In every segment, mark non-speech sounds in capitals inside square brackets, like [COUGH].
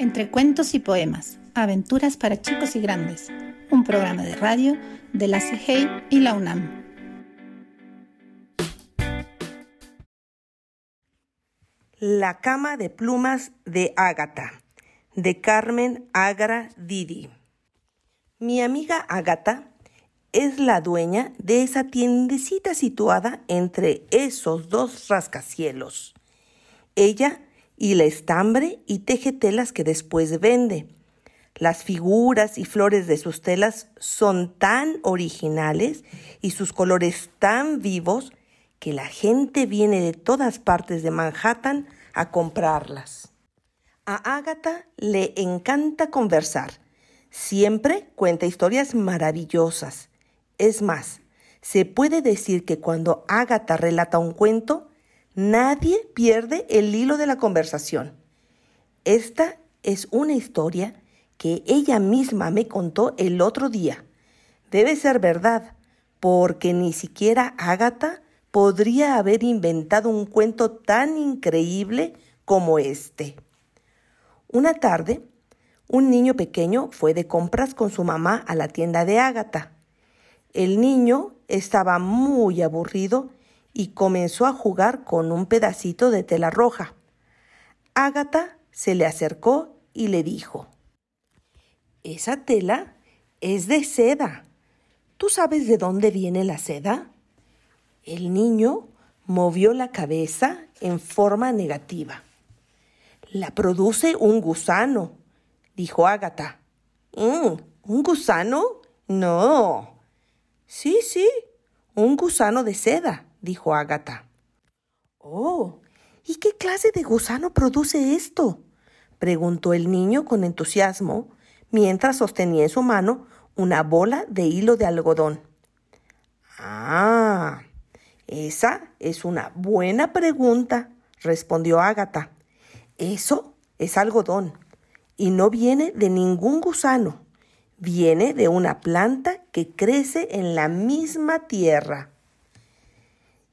Entre cuentos y poemas, aventuras para chicos y grandes, un programa de radio de la CIGEI y la UNAM. La cama de plumas de Ágata, de Carmen Agra Didi. Mi amiga Ágata es la dueña de esa tiendecita situada entre esos dos rascacielos. Ella y la estambre y teje telas que después vende. Las figuras y flores de sus telas son tan originales y sus colores tan vivos que la gente viene de todas partes de Manhattan a comprarlas. A Ágata le encanta conversar. Siempre cuenta historias maravillosas. Es más, se puede decir que cuando Ágata relata un cuento, Nadie pierde el hilo de la conversación. Esta es una historia que ella misma me contó el otro día. Debe ser verdad, porque ni siquiera Ágata podría haber inventado un cuento tan increíble como este. Una tarde, un niño pequeño fue de compras con su mamá a la tienda de Ágata. El niño estaba muy aburrido y comenzó a jugar con un pedacito de tela roja. Ágata se le acercó y le dijo, Esa tela es de seda. ¿Tú sabes de dónde viene la seda? El niño movió la cabeza en forma negativa. La produce un gusano, dijo Ágata. Mm, ¿Un gusano? No. Sí, sí, un gusano de seda dijo Ágata. Oh, ¿y qué clase de gusano produce esto? preguntó el niño con entusiasmo, mientras sostenía en su mano una bola de hilo de algodón. Ah, esa es una buena pregunta, respondió Ágata. Eso es algodón y no viene de ningún gusano. Viene de una planta que crece en la misma tierra.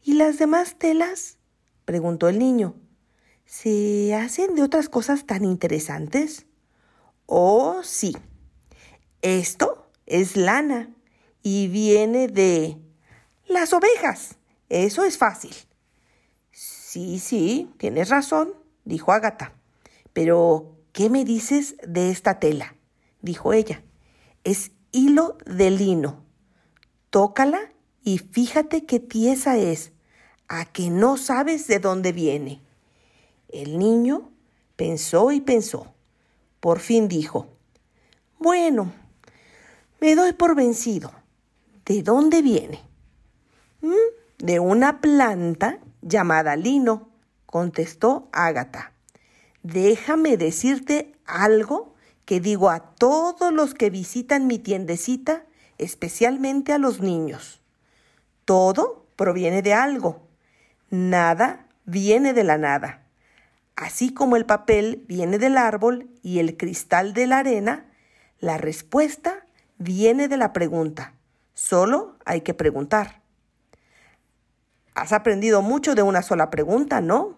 ¿Y las demás telas? preguntó el niño. ¿Se hacen de otras cosas tan interesantes? Oh, sí. Esto es lana y viene de las ovejas. Eso es fácil. Sí, sí, tienes razón, dijo Ágata. Pero, ¿qué me dices de esta tela? dijo ella. Es hilo de lino. Tócala y fíjate qué tiesa es a que no sabes de dónde viene. El niño pensó y pensó. Por fin dijo, bueno, me doy por vencido. ¿De dónde viene? Mm, de una planta llamada lino, contestó Ágata. Déjame decirte algo que digo a todos los que visitan mi tiendecita, especialmente a los niños. Todo proviene de algo Nada viene de la nada. Así como el papel viene del árbol y el cristal de la arena, la respuesta viene de la pregunta. Solo hay que preguntar. Has aprendido mucho de una sola pregunta, ¿no?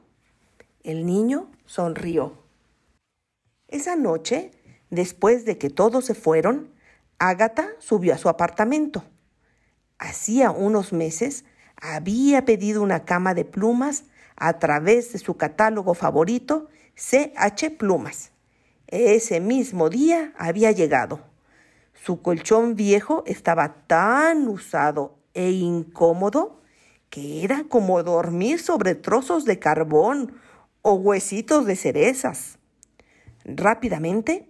El niño sonrió. Esa noche, después de que todos se fueron, Ágata subió a su apartamento. Hacía unos meses había pedido una cama de plumas a través de su catálogo favorito, CH Plumas. Ese mismo día había llegado. Su colchón viejo estaba tan usado e incómodo que era como dormir sobre trozos de carbón o huesitos de cerezas. Rápidamente,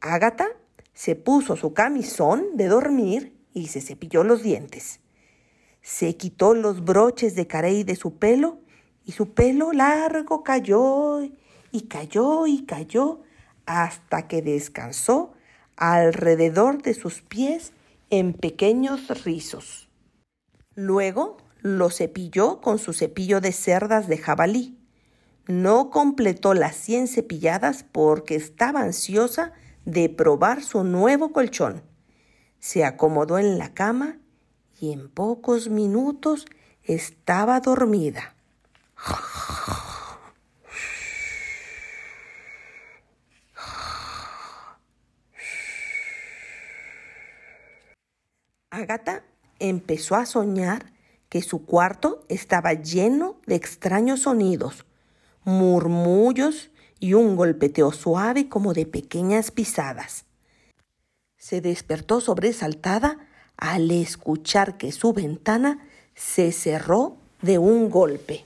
Ágata se puso su camisón de dormir y se cepilló los dientes. Se quitó los broches de carey de su pelo y su pelo largo cayó y cayó y cayó hasta que descansó alrededor de sus pies en pequeños rizos. Luego lo cepilló con su cepillo de cerdas de jabalí. No completó las cien cepilladas porque estaba ansiosa de probar su nuevo colchón. Se acomodó en la cama y en pocos minutos estaba dormida. Agata empezó a soñar que su cuarto estaba lleno de extraños sonidos, murmullos y un golpeteo suave como de pequeñas pisadas. Se despertó sobresaltada al escuchar que su ventana se cerró de un golpe.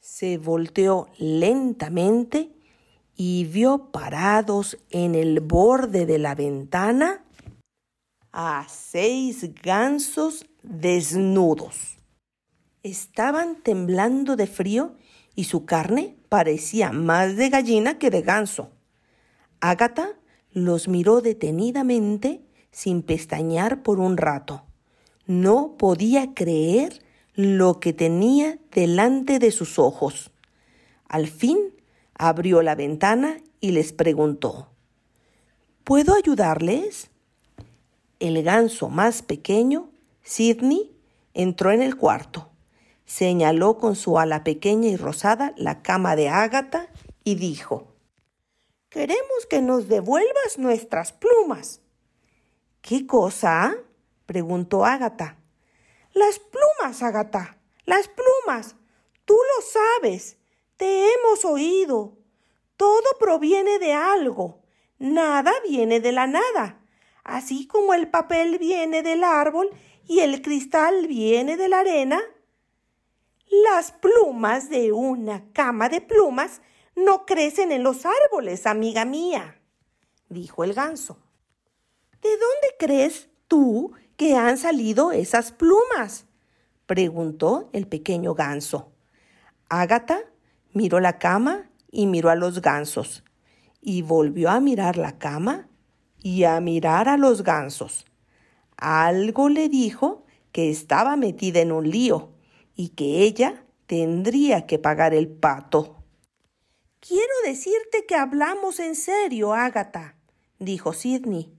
Se volteó lentamente y vio parados en el borde de la ventana a seis gansos desnudos. Estaban temblando de frío y su carne parecía más de gallina que de ganso. Ágata los miró detenidamente sin pestañear por un rato. No podía creer lo que tenía delante de sus ojos. Al fin abrió la ventana y les preguntó ¿Puedo ayudarles? El ganso más pequeño, Sidney, entró en el cuarto. Señaló con su ala pequeña y rosada la cama de Ágata y dijo Queremos que nos devuelvas nuestras plumas. ¿Qué cosa? preguntó Ágata. Las plumas, Ágata, las plumas. Tú lo sabes. Te hemos oído. Todo proviene de algo. Nada viene de la nada. Así como el papel viene del árbol y el cristal viene de la arena. Las plumas de una cama de plumas no crecen en los árboles, amiga mía, dijo el ganso. ¿De dónde crees tú que han salido esas plumas? preguntó el pequeño ganso. Ágata miró la cama y miró a los gansos, y volvió a mirar la cama y a mirar a los gansos. Algo le dijo que estaba metida en un lío y que ella tendría que pagar el pato. Quiero decirte que hablamos en serio, Ágata, dijo Sidney.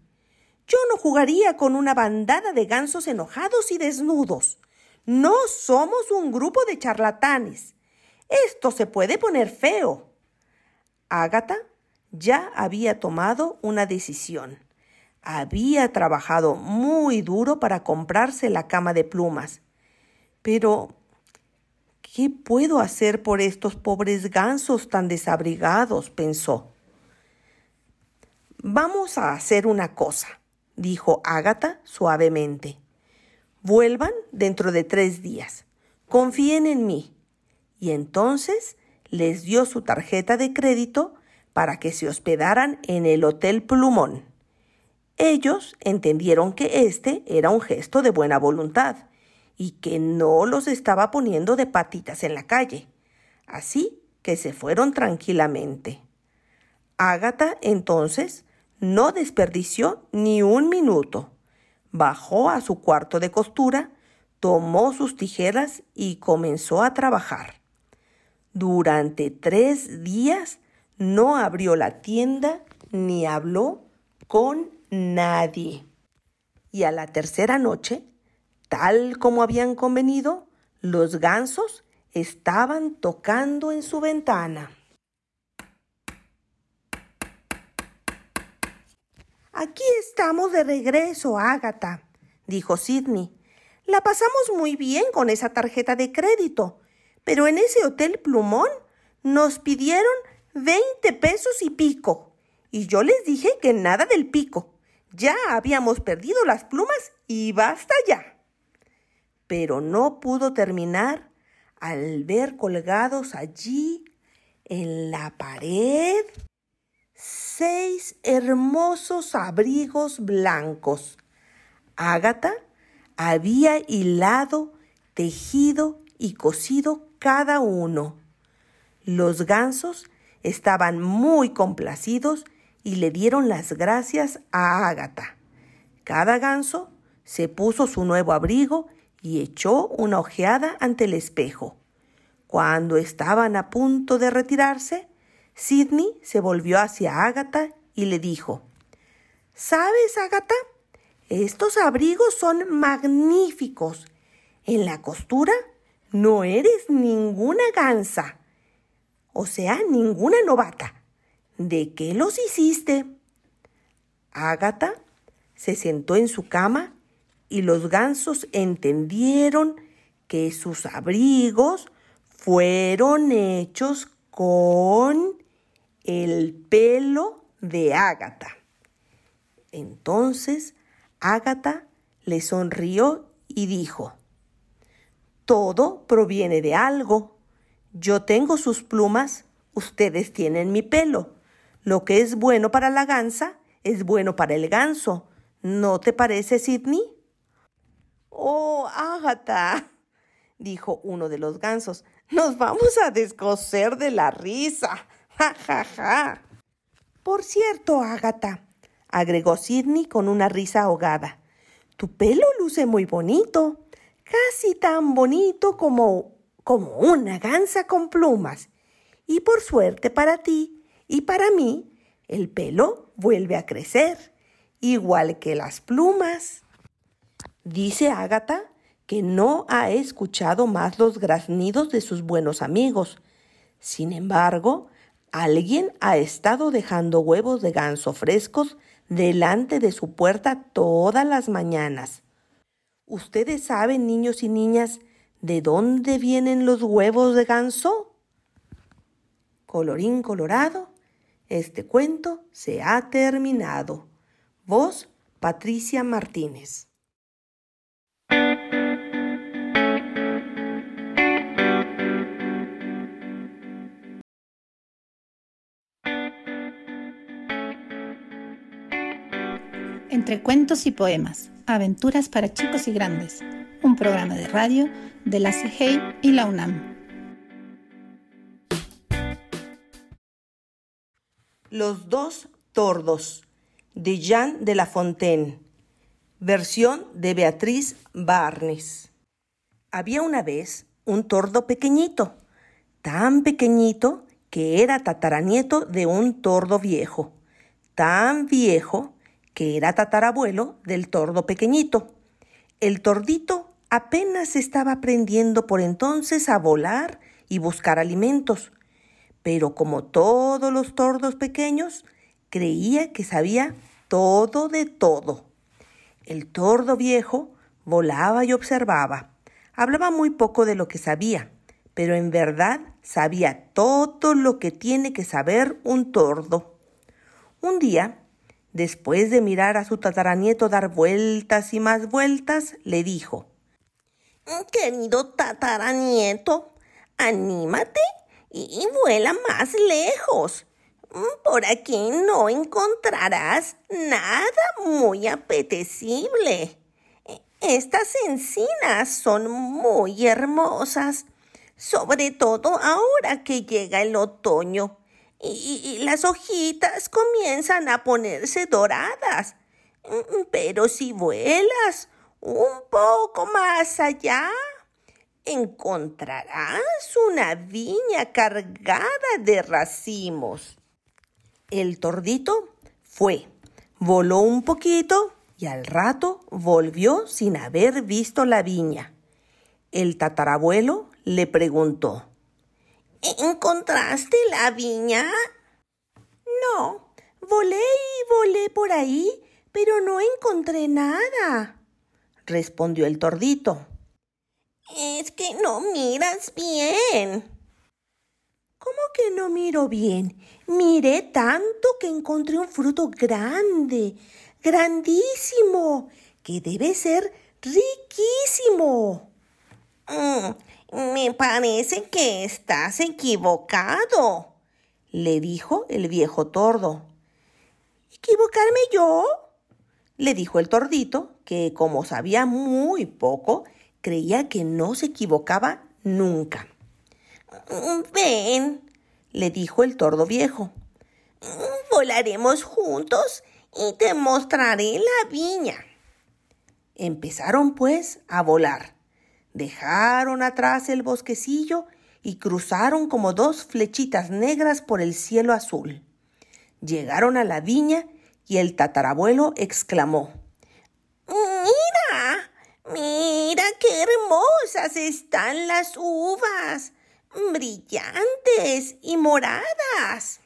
Yo no jugaría con una bandada de gansos enojados y desnudos. No somos un grupo de charlatanes. Esto se puede poner feo. Ágata ya había tomado una decisión. Había trabajado muy duro para comprarse la cama de plumas. Pero, ¿qué puedo hacer por estos pobres gansos tan desabrigados? pensó. Vamos a hacer una cosa dijo Ágata suavemente. Vuelvan dentro de tres días. Confíen en mí. Y entonces les dio su tarjeta de crédito para que se hospedaran en el Hotel Plumón. Ellos entendieron que este era un gesto de buena voluntad y que no los estaba poniendo de patitas en la calle. Así que se fueron tranquilamente. Ágata entonces no desperdició ni un minuto. Bajó a su cuarto de costura, tomó sus tijeras y comenzó a trabajar. Durante tres días no abrió la tienda ni habló con nadie. Y a la tercera noche, tal como habían convenido, los gansos estaban tocando en su ventana. Aquí estamos de regreso, Ágata, dijo Sidney. La pasamos muy bien con esa tarjeta de crédito, pero en ese hotel Plumón nos pidieron veinte pesos y pico. Y yo les dije que nada del pico. Ya habíamos perdido las plumas y basta ya. Pero no pudo terminar al ver colgados allí en la pared seis hermosos abrigos blancos. Ágata había hilado, tejido y cosido cada uno. Los gansos estaban muy complacidos y le dieron las gracias a Ágata. Cada ganso se puso su nuevo abrigo y echó una ojeada ante el espejo. Cuando estaban a punto de retirarse, Sidney se volvió hacia Ágata y le dijo, ¿Sabes, Ágata? Estos abrigos son magníficos. En la costura no eres ninguna gansa, o sea, ninguna novata. ¿De qué los hiciste? Ágata se sentó en su cama y los gansos entendieron que sus abrigos fueron hechos con el pelo de Ágata. Entonces Ágata le sonrió y dijo, Todo proviene de algo. Yo tengo sus plumas, ustedes tienen mi pelo. Lo que es bueno para la gansa es bueno para el ganso. ¿No te parece, Sidney? Oh, Ágata, [LAUGHS] dijo uno de los gansos, nos vamos a descoser de la risa. [LAUGHS] Ja, ja, ja. Por cierto, Ágata, agregó Sidney con una risa ahogada, tu pelo luce muy bonito, casi tan bonito como como una gansa con plumas. Y por suerte para ti y para mí, el pelo vuelve a crecer, igual que las plumas. Dice Ágata que no ha escuchado más los graznidos de sus buenos amigos. Sin embargo, alguien ha estado dejando huevos de ganso frescos delante de su puerta todas las mañanas. ¿Ustedes saben, niños y niñas, de dónde vienen los huevos de ganso? Colorín colorado, este cuento se ha terminado. Vos, Patricia Martínez. Entre cuentos y poemas, aventuras para chicos y grandes, un programa de radio de la CIGEI y la UNAM. Los dos tordos, de Jean de La Fontaine, versión de Beatriz Barnes. Había una vez un tordo pequeñito, tan pequeñito que era tataranieto de un tordo viejo, tan viejo que era tatarabuelo del tordo pequeñito. El tordito apenas estaba aprendiendo por entonces a volar y buscar alimentos, pero como todos los tordos pequeños, creía que sabía todo de todo. El tordo viejo volaba y observaba. Hablaba muy poco de lo que sabía, pero en verdad sabía todo lo que tiene que saber un tordo. Un día Después de mirar a su tataranieto dar vueltas y más vueltas, le dijo, Querido tataranieto, anímate y vuela más lejos. Por aquí no encontrarás nada muy apetecible. Estas encinas son muy hermosas, sobre todo ahora que llega el otoño y, las hojitas comienzan a ponerse doradas. Mm, pero si vuelas un poco más allá, encontrarás una viña cargada de racimos. El tordito fue, voló un poquito y al rato volvió sin haber visto la viña. El tatarabuelo le preguntó, ¿Encontraste la viña? No, volé y volé por ahí, pero no encontré nada, respondió el tordito. Es que no miras bien. ¿Cómo que no miro bien? Miré tanto que encontré un fruto grande, grandísimo, que debe ser riquísimo. Mm, me parece que estás equivocado, le dijo el viejo tordo. ¿Equivocarme yo? le dijo el tordito, que como sabía muy poco, creía que no se equivocaba nunca. Ven, le dijo el tordo viejo. Volaremos juntos y te mostraré la viña. Empezaron pues a volar. Dejaron atrás el bosquecillo y cruzaron como dos flechitas negras por el cielo azul. Llegaron a la viña y el tatarabuelo exclamó Mira, mira qué hermosas están las uvas, brillantes y moradas.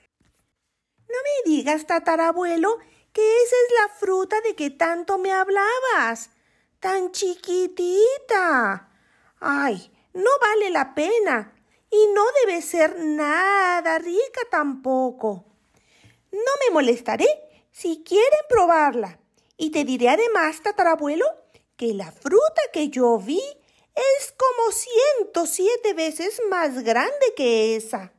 No me digas, tatarabuelo, que esa es la fruta de que tanto me hablabas. Tan chiquitita. Ay, no vale la pena y no debe ser nada rica tampoco. No me molestaré si quieren probarla. Y te diré además, tatarabuelo, que la fruta que yo vi es como 107 veces más grande que esa.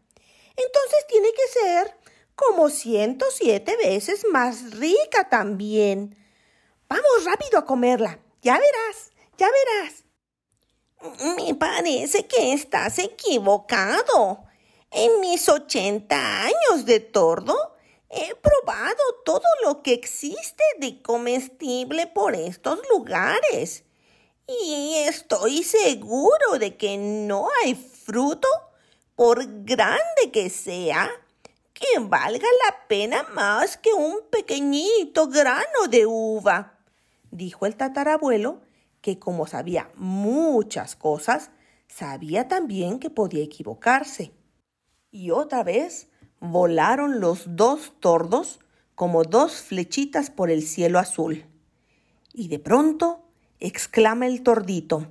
Entonces tiene que ser como 107 veces más rica también. Vamos rápido a comerla. Ya verás, ya verás. Me parece que estás equivocado. En mis 80 años de tordo he probado todo lo que existe de comestible por estos lugares. Y estoy seguro de que no hay fruto, por grande que sea, que valga la pena más que un pequeñito grano de uva, dijo el tatarabuelo, que como sabía muchas cosas, sabía también que podía equivocarse. Y otra vez volaron los dos tordos como dos flechitas por el cielo azul. Y de pronto exclama el tordito.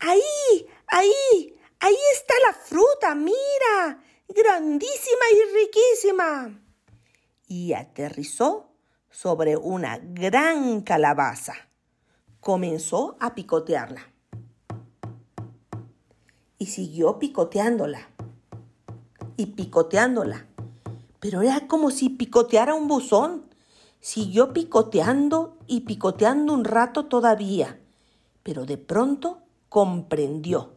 ¡Ahí! ¡Ahí! ¡Ahí está la fruta! ¡Mira! grandísima y riquísima. Y aterrizó sobre una gran calabaza. Comenzó a picotearla. Y siguió picoteándola. Y picoteándola. Pero era como si picoteara un buzón. Siguió picoteando y picoteando un rato todavía. Pero de pronto comprendió.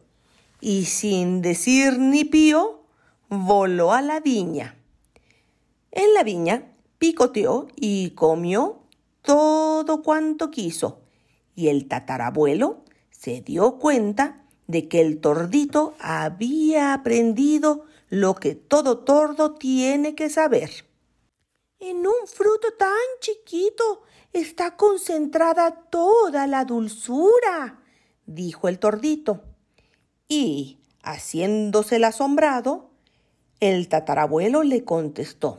Y sin decir ni pío, voló a la viña. En la viña picoteó y comió todo cuanto quiso, y el tatarabuelo se dio cuenta de que el tordito había aprendido lo que todo tordo tiene que saber. En un fruto tan chiquito está concentrada toda la dulzura, dijo el tordito. Y, haciéndose el asombrado, el tatarabuelo le contestó,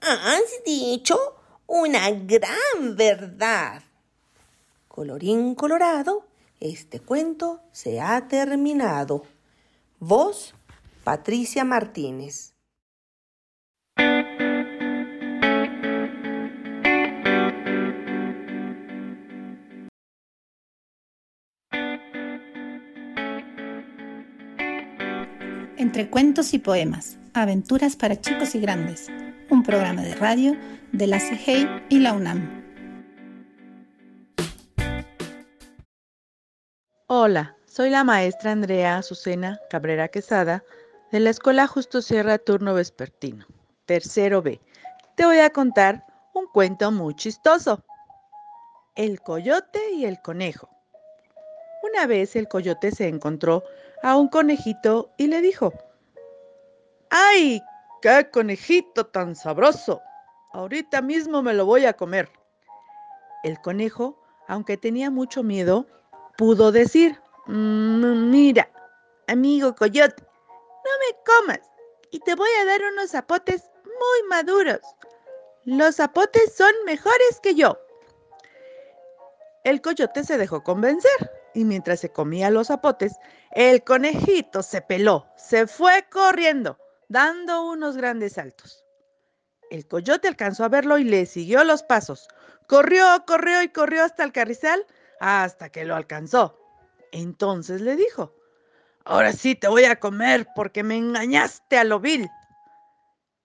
Has dicho una gran verdad. Colorín colorado, este cuento se ha terminado. Vos, Patricia Martínez. Entre cuentos y poemas, aventuras para chicos y grandes, un programa de radio de la CIGEI y la UNAM. Hola, soy la maestra Andrea Azucena Cabrera Quesada de la Escuela Justo Sierra Turno Vespertino, tercero B. Te voy a contar un cuento muy chistoso. El coyote y el conejo. Una vez el coyote se encontró a un conejito y le dijo, ¡Ay, qué conejito tan sabroso! Ahorita mismo me lo voy a comer. El conejo, aunque tenía mucho miedo, pudo decir, mm, mira, amigo coyote, no me comas y te voy a dar unos zapotes muy maduros. Los zapotes son mejores que yo. El coyote se dejó convencer y mientras se comía los zapotes, el conejito se peló, se fue corriendo, dando unos grandes saltos. El coyote alcanzó a verlo y le siguió los pasos. Corrió, corrió y corrió hasta el carrizal hasta que lo alcanzó. Entonces le dijo, ahora sí te voy a comer porque me engañaste a lo vil.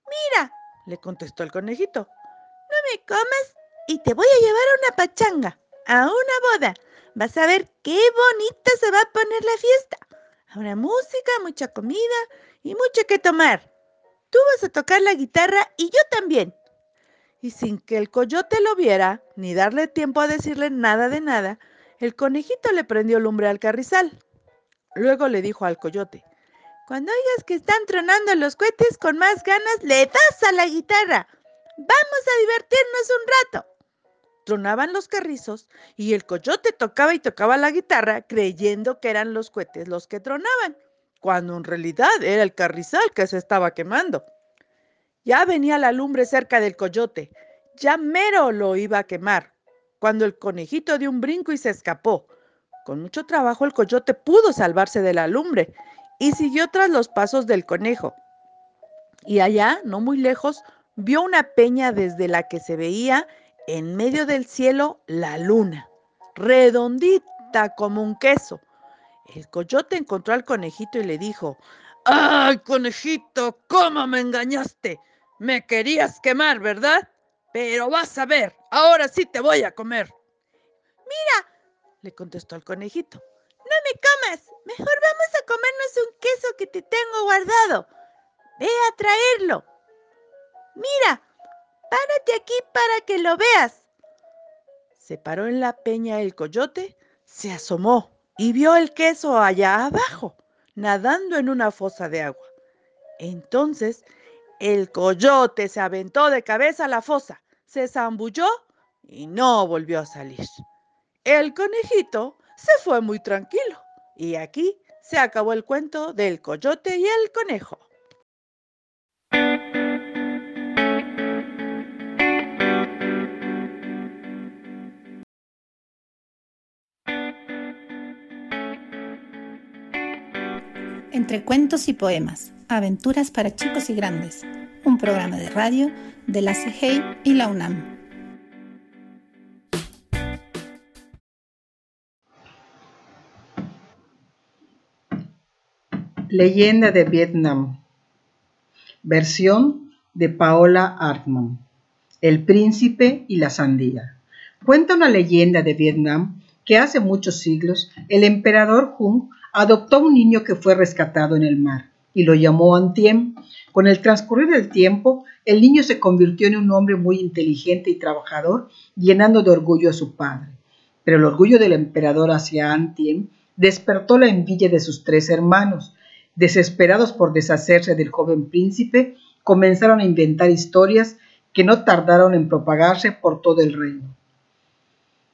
Mira, le contestó el conejito, no me comas y te voy a llevar a una pachanga, a una boda Vas a ver qué bonita se va a poner la fiesta. Habrá música, mucha comida y mucho que tomar. Tú vas a tocar la guitarra y yo también. Y sin que el coyote lo viera, ni darle tiempo a decirle nada de nada, el conejito le prendió lumbre al carrizal. Luego le dijo al coyote, cuando oigas que están tronando los cohetes con más ganas, le das a la guitarra. Vamos a divertirnos un rato tronaban los carrizos y el coyote tocaba y tocaba la guitarra creyendo que eran los cohetes los que tronaban, cuando en realidad era el carrizal que se estaba quemando. Ya venía la lumbre cerca del coyote. ya mero lo iba a quemar, cuando el conejito dio un brinco y se escapó. Con mucho trabajo el coyote pudo salvarse de la lumbre y siguió tras los pasos del conejo. Y allá, no muy lejos, vio una peña desde la que se veía en medio del cielo la luna, redondita como un queso. El coyote encontró al conejito y le dijo, ¡Ay, conejito! ¿Cómo me engañaste? Me querías quemar, ¿verdad? Pero vas a ver, ahora sí te voy a comer. Mira, le contestó el conejito, no me comas, mejor vamos a comernos un queso que te tengo guardado. Ve a traerlo. Mira, párate aquí para que lo veas. Se paró en la peña el coyote, se asomó y vio el queso allá abajo, nadando en una fosa de agua. Entonces el coyote se aventó de cabeza a la fosa, se zambulló y no volvió a salir. El conejito se fue muy tranquilo y aquí se acabó el cuento del coyote y el conejo. Entre cuentos y poemas, aventuras para chicos y grandes, un programa de radio de la CIGEI y la UNAM. Leyenda de Vietnam. Versión de Paola Artman. El príncipe y la sandía. Cuenta una leyenda de Vietnam que hace muchos siglos el emperador Hung adoptó un niño que fue rescatado en el mar y lo llamó Antiem. Con el transcurrir del tiempo, el niño se convirtió en un hombre muy inteligente y trabajador, llenando de orgullo a su padre. Pero el orgullo del emperador hacia Antiem despertó la envidia de sus tres hermanos. Desesperados por deshacerse del joven príncipe, comenzaron a inventar historias que no tardaron en propagarse por todo el reino.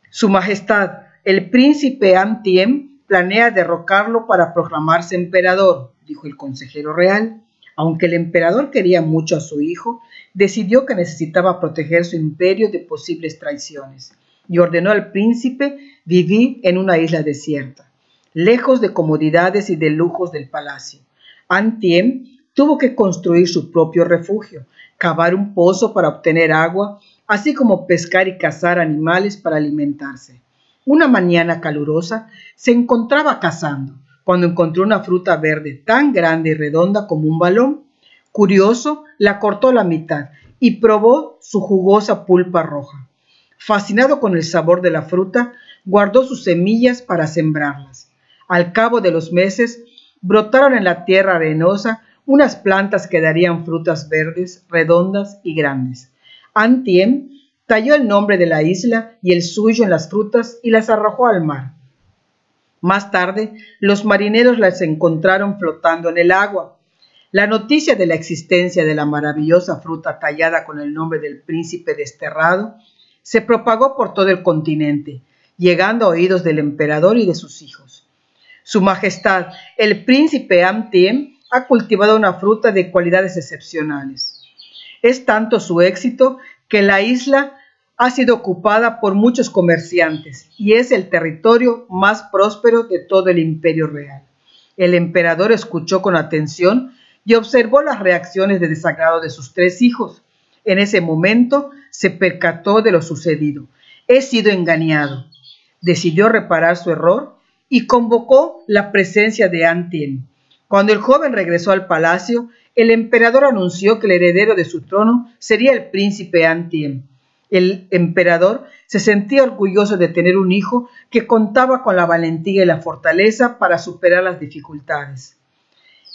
Su Majestad, el príncipe Antiem, planea derrocarlo para proclamarse emperador, dijo el consejero real. Aunque el emperador quería mucho a su hijo, decidió que necesitaba proteger su imperio de posibles traiciones y ordenó al príncipe vivir en una isla desierta, lejos de comodidades y de lujos del palacio. Antiem tuvo que construir su propio refugio, cavar un pozo para obtener agua, así como pescar y cazar animales para alimentarse. Una mañana calurosa se encontraba cazando cuando encontró una fruta verde tan grande y redonda como un balón. Curioso, la cortó la mitad y probó su jugosa pulpa roja. Fascinado con el sabor de la fruta, guardó sus semillas para sembrarlas. Al cabo de los meses, brotaron en la tierra arenosa unas plantas que darían frutas verdes, redondas y grandes. Antiem talló el nombre de la isla y el suyo en las frutas y las arrojó al mar. Más tarde, los marineros las encontraron flotando en el agua. La noticia de la existencia de la maravillosa fruta tallada con el nombre del príncipe desterrado se propagó por todo el continente, llegando a oídos del emperador y de sus hijos. Su Majestad, el príncipe Amtiem, ha cultivado una fruta de cualidades excepcionales. Es tanto su éxito que la isla ha sido ocupada por muchos comerciantes y es el territorio más próspero de todo el imperio real. El emperador escuchó con atención y observó las reacciones de desagrado de sus tres hijos. En ese momento se percató de lo sucedido. He sido engañado. Decidió reparar su error y convocó la presencia de Antien. Cuando el joven regresó al palacio, el emperador anunció que el heredero de su trono sería el príncipe Antien el emperador se sentía orgulloso de tener un hijo que contaba con la valentía y la fortaleza para superar las dificultades.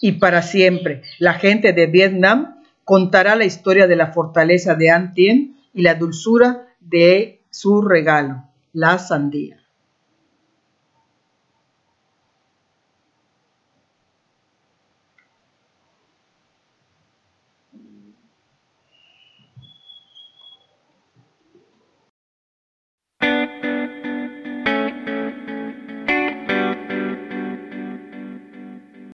Y para siempre, la gente de Vietnam contará la historia de la fortaleza de An Tien y la dulzura de su regalo, la sandía.